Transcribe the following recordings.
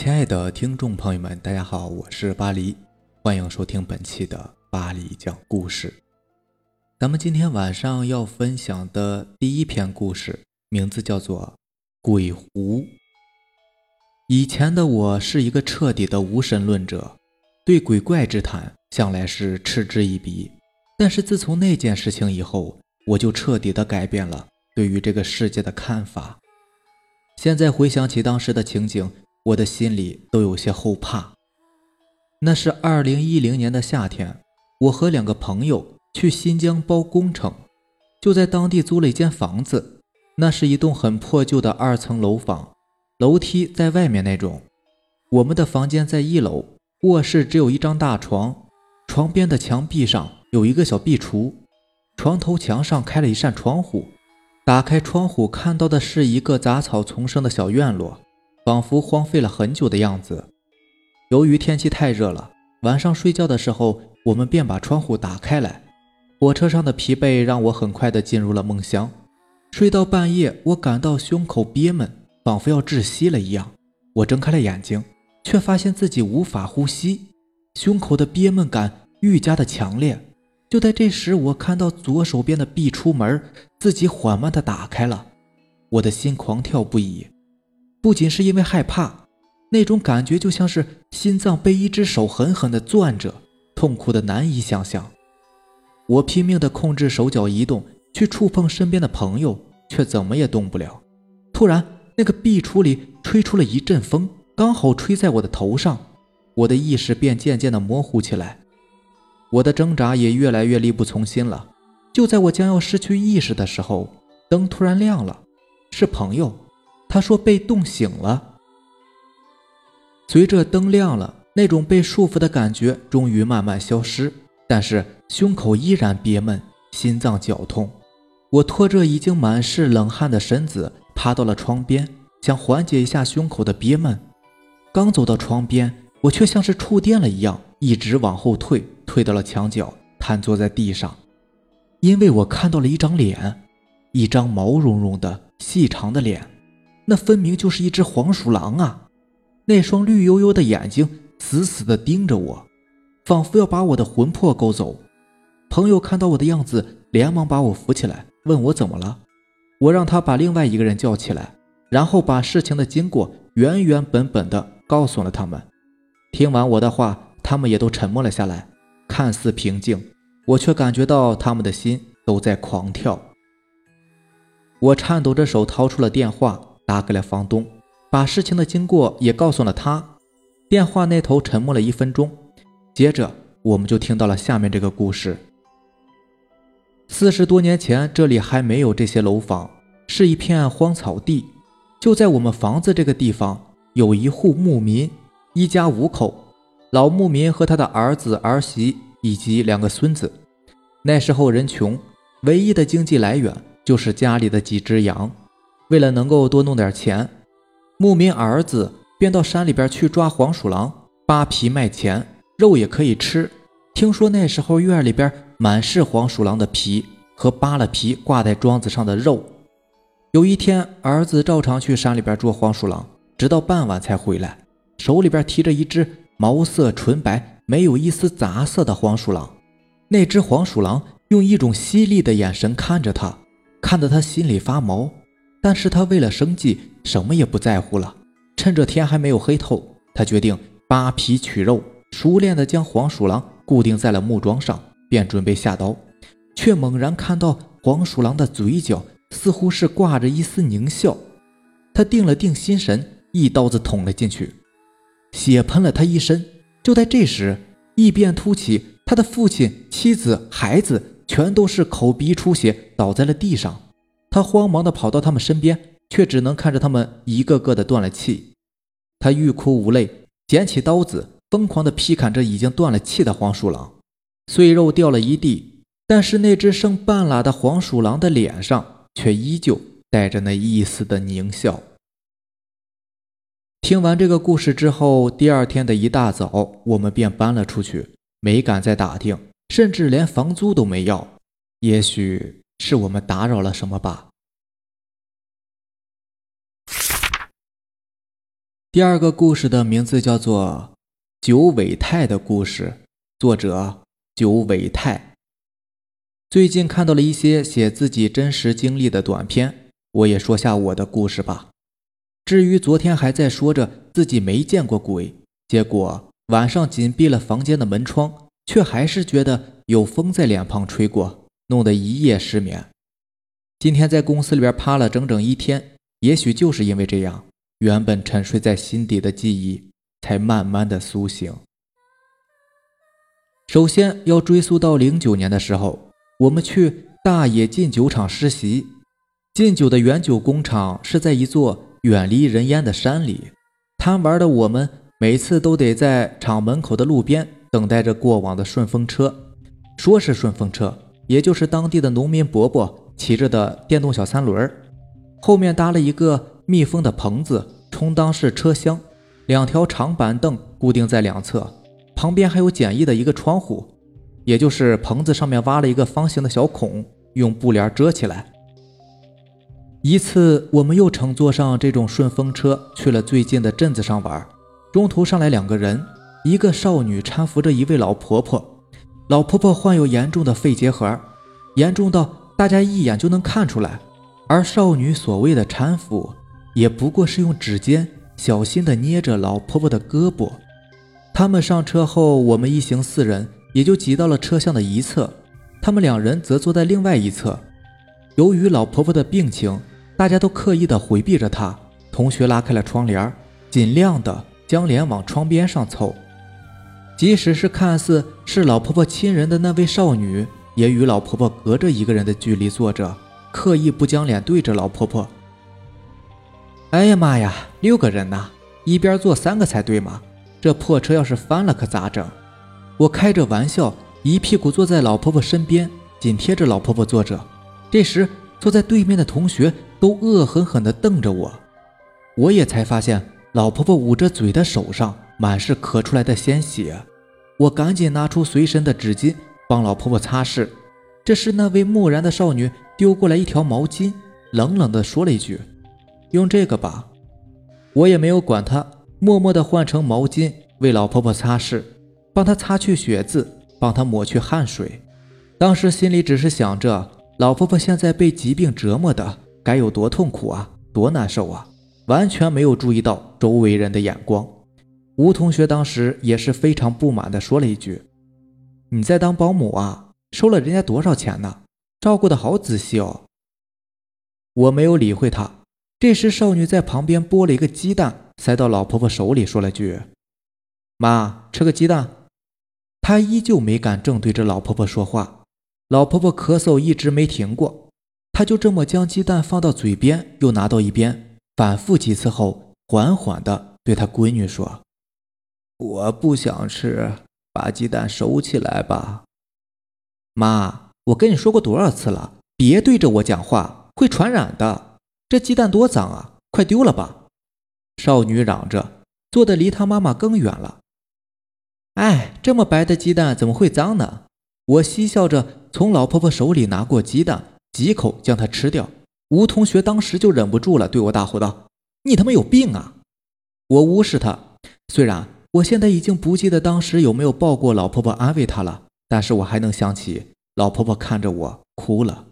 亲爱的听众朋友们，大家好，我是巴黎，欢迎收听本期的巴黎讲故事。咱们今天晚上要分享的第一篇故事，名字叫做《鬼狐》。以前的我是一个彻底的无神论者，对鬼怪之谈向来是嗤之以鼻。但是自从那件事情以后，我就彻底的改变了对于这个世界的看法。现在回想起当时的情景，我的心里都有些后怕。那是二零一零年的夏天，我和两个朋友去新疆包工程，就在当地租了一间房子。那是一栋很破旧的二层楼房，楼梯在外面那种。我们的房间在一楼，卧室只有一张大床，床边的墙壁上有一个小壁橱，床头墙上开了一扇窗户。打开窗户，看到的是一个杂草丛生的小院落，仿佛荒废了很久的样子。由于天气太热了，晚上睡觉的时候，我们便把窗户打开来。火车上的疲惫让我很快的进入了梦乡。睡到半夜，我感到胸口憋闷，仿佛要窒息了一样。我睁开了眼睛，却发现自己无法呼吸，胸口的憋闷感愈加的强烈。就在这时，我看到左手边的壁橱门自己缓慢的打开了，我的心狂跳不已，不仅是因为害怕，那种感觉就像是心脏被一只手狠狠地攥着，痛苦的难以想象。我拼命地控制手脚移动，去触碰身边的朋友，却怎么也动不了。突然，那个壁橱里吹出了一阵风，刚好吹在我的头上，我的意识便渐渐地模糊起来。我的挣扎也越来越力不从心了。就在我将要失去意识的时候，灯突然亮了，是朋友。他说被冻醒了。随着灯亮了，那种被束缚的感觉终于慢慢消失，但是胸口依然憋闷，心脏绞痛。我拖着已经满是冷汗的身子，趴到了窗边，想缓解一下胸口的憋闷。刚走到窗边，我却像是触电了一样，一直往后退。退到了墙角，瘫坐在地上，因为我看到了一张脸，一张毛茸茸的细长的脸，那分明就是一只黄鼠狼啊！那双绿油油的眼睛死死地盯着我，仿佛要把我的魂魄勾走。朋友看到我的样子，连忙把我扶起来，问我怎么了。我让他把另外一个人叫起来，然后把事情的经过原原本本的告诉了他们。听完我的话，他们也都沉默了下来。看似平静，我却感觉到他们的心都在狂跳。我颤抖着手掏出了电话，打给了房东，把事情的经过也告诉了他。电话那头沉默了一分钟，接着我们就听到了下面这个故事：四十多年前，这里还没有这些楼房，是一片荒草地。就在我们房子这个地方，有一户牧民，一家五口。老牧民和他的儿子儿媳以及两个孙子。那时候人穷，唯一的经济来源就是家里的几只羊。为了能够多弄点钱，牧民儿子便到山里边去抓黄鼠狼，扒皮卖钱，肉也可以吃。听说那时候院里边满是黄鼠狼的皮和扒了皮挂在桩子上的肉。有一天，儿子照常去山里边捉黄鼠狼，直到傍晚才回来，手里边提着一只。毛色纯白、没有一丝杂色的黄鼠狼，那只黄鼠狼用一种犀利的眼神看着他，看得他心里发毛。但是他为了生计，什么也不在乎了。趁着天还没有黑透，他决定扒皮取肉，熟练地将黄鼠狼固定在了木桩上，便准备下刀，却猛然看到黄鼠狼的嘴角似乎是挂着一丝狞笑。他定了定心神，一刀子捅了进去。血喷了他一身。就在这时，异变突起，他的父亲、妻子、孩子全都是口鼻出血，倒在了地上。他慌忙地跑到他们身边，却只能看着他们一个个的断了气。他欲哭无泪，捡起刀子，疯狂地劈砍着已经断了气的黄鼠狼，碎肉掉了一地。但是那只剩半拉的黄鼠狼的脸上，却依旧带着那一丝的狞笑。听完这个故事之后，第二天的一大早，我们便搬了出去，没敢再打听，甚至连房租都没要。也许是我们打扰了什么吧。第二个故事的名字叫做《九尾泰的故事》，作者九尾泰。最近看到了一些写自己真实经历的短片，我也说下我的故事吧。至于昨天还在说着自己没见过鬼，结果晚上紧闭了房间的门窗，却还是觉得有风在脸庞吹过，弄得一夜失眠。今天在公司里边趴了整整一天，也许就是因为这样。原本沉睡在心底的记忆，才慢慢的苏醒。首先要追溯到零九年的时候，我们去大野禁酒厂实习。禁酒的原酒工厂是在一座远离人烟的山里。贪玩的我们每次都得在厂门口的路边等待着过往的顺风车。说是顺风车，也就是当地的农民伯伯骑着的电动小三轮，后面搭了一个。密封的棚子充当是车厢，两条长板凳固定在两侧，旁边还有简易的一个窗户，也就是棚子上面挖了一个方形的小孔，用布帘遮起来。一次，我们又乘坐上这种顺风车去了最近的镇子上玩，中途上来两个人，一个少女搀扶着一位老婆婆，老婆婆患有严重的肺结核，严重到大家一眼就能看出来，而少女所谓的搀扶。也不过是用指尖小心地捏着老婆婆的胳膊。他们上车后，我们一行四人也就挤到了车厢的一侧，他们两人则坐在另外一侧。由于老婆婆的病情，大家都刻意地回避着她。同学拉开了窗帘，尽量的将脸往窗边上凑。即使是看似是老婆婆亲人的那位少女，也与老婆婆隔着一个人的距离坐着，刻意不将脸对着老婆婆。哎呀妈呀，六个人呐，一边坐三个才对嘛！这破车要是翻了可咋整？我开着玩笑，一屁股坐在老婆婆身边，紧贴着老婆婆坐着。这时，坐在对面的同学都恶狠狠地瞪着我。我也才发现，老婆婆捂着嘴的手上满是咳出来的鲜血。我赶紧拿出随身的纸巾帮老婆婆擦拭。这时，那位木然的少女丢过来一条毛巾，冷冷地说了一句。用这个吧，我也没有管她，默默地换成毛巾为老婆婆擦拭，帮她擦去血渍，帮她抹去汗水。当时心里只是想着，老婆婆现在被疾病折磨的该有多痛苦啊，多难受啊，完全没有注意到周围人的眼光。吴同学当时也是非常不满地说了一句：“你在当保姆啊？收了人家多少钱呢？照顾的好仔细哦。”我没有理会他。这时，少女在旁边剥了一个鸡蛋，塞到老婆婆手里，说了句：“妈，吃个鸡蛋。”她依旧没敢正对着老婆婆说话。老婆婆咳嗽一直没停过，她就这么将鸡蛋放到嘴边，又拿到一边，反复几次后，缓缓地对她闺女说：“我不想吃，把鸡蛋收起来吧。”妈，我跟你说过多少次了，别对着我讲话，会传染的。这鸡蛋多脏啊！快丢了吧！少女嚷着，坐的离她妈妈更远了。哎，这么白的鸡蛋怎么会脏呢？我嬉笑着从老婆婆手里拿过鸡蛋，几口将它吃掉。吴同学当时就忍不住了，对我大吼道：“你他妈有病啊！”我无视他。虽然我现在已经不记得当时有没有抱过老婆婆安慰她了，但是我还能想起老婆婆看着我哭了。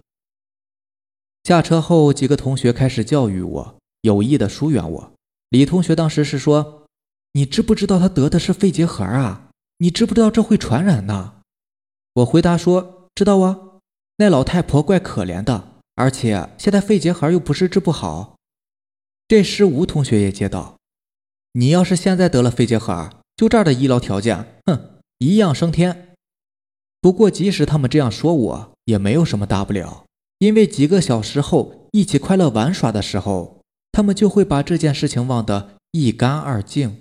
下车后，几个同学开始教育我，有意的疏远我。李同学当时是说：“你知不知道他得的是肺结核啊？你知不知道这会传染呢？”我回答说：“知道啊，那老太婆怪可怜的，而且现在肺结核又不是治不好。”这时吴同学也接到：“你要是现在得了肺结核，就这儿的医疗条件，哼，一样升天。不过即使他们这样说我，也没有什么大不了。”因为几个小时后一起快乐玩耍的时候，他们就会把这件事情忘得一干二净。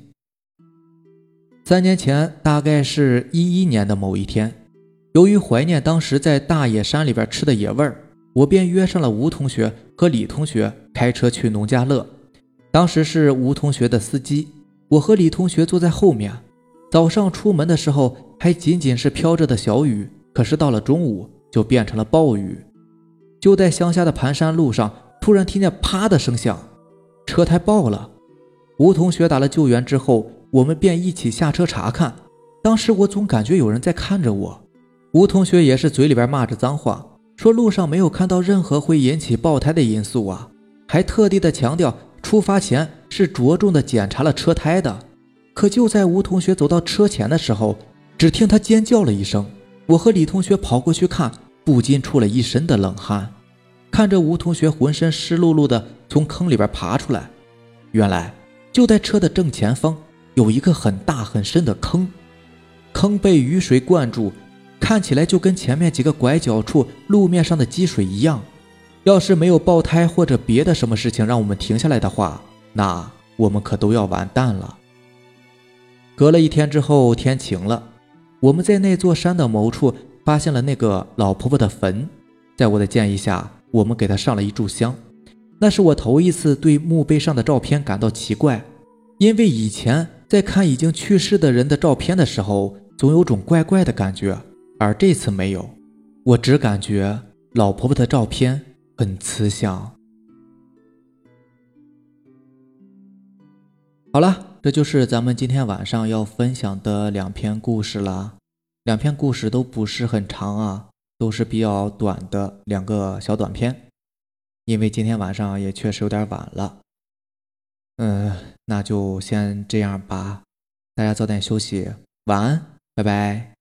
三年前，大概是一一年的某一天，由于怀念当时在大野山里边吃的野味儿，我便约上了吴同学和李同学开车去农家乐。当时是吴同学的司机，我和李同学坐在后面。早上出门的时候还仅仅是飘着的小雨，可是到了中午就变成了暴雨。就在乡下的盘山路上，突然听见“啪”的声响，车胎爆了。吴同学打了救援之后，我们便一起下车查看。当时我总感觉有人在看着我。吴同学也是嘴里边骂着脏话，说路上没有看到任何会引起爆胎的因素啊，还特地的强调出发前是着重的检查了车胎的。可就在吴同学走到车前的时候，只听他尖叫了一声，我和李同学跑过去看，不禁出了一身的冷汗。看着吴同学浑身湿漉漉的从坑里边爬出来，原来就在车的正前方有一个很大很深的坑，坑被雨水灌注。看起来就跟前面几个拐角处路面上的积水一样。要是没有爆胎或者别的什么事情让我们停下来的话，那我们可都要完蛋了。隔了一天之后，天晴了，我们在那座山的某处发现了那个老婆婆的坟。在我的建议下，我们给她上了一炷香。那是我头一次对墓碑上的照片感到奇怪，因为以前在看已经去世的人的照片的时候，总有种怪怪的感觉。而这次没有，我只感觉老婆婆的照片很慈祥。好了，这就是咱们今天晚上要分享的两篇故事了。两篇故事都不是很长啊，都是比较短的两个小短片。因为今天晚上也确实有点晚了，嗯，那就先这样吧。大家早点休息，晚安，拜拜。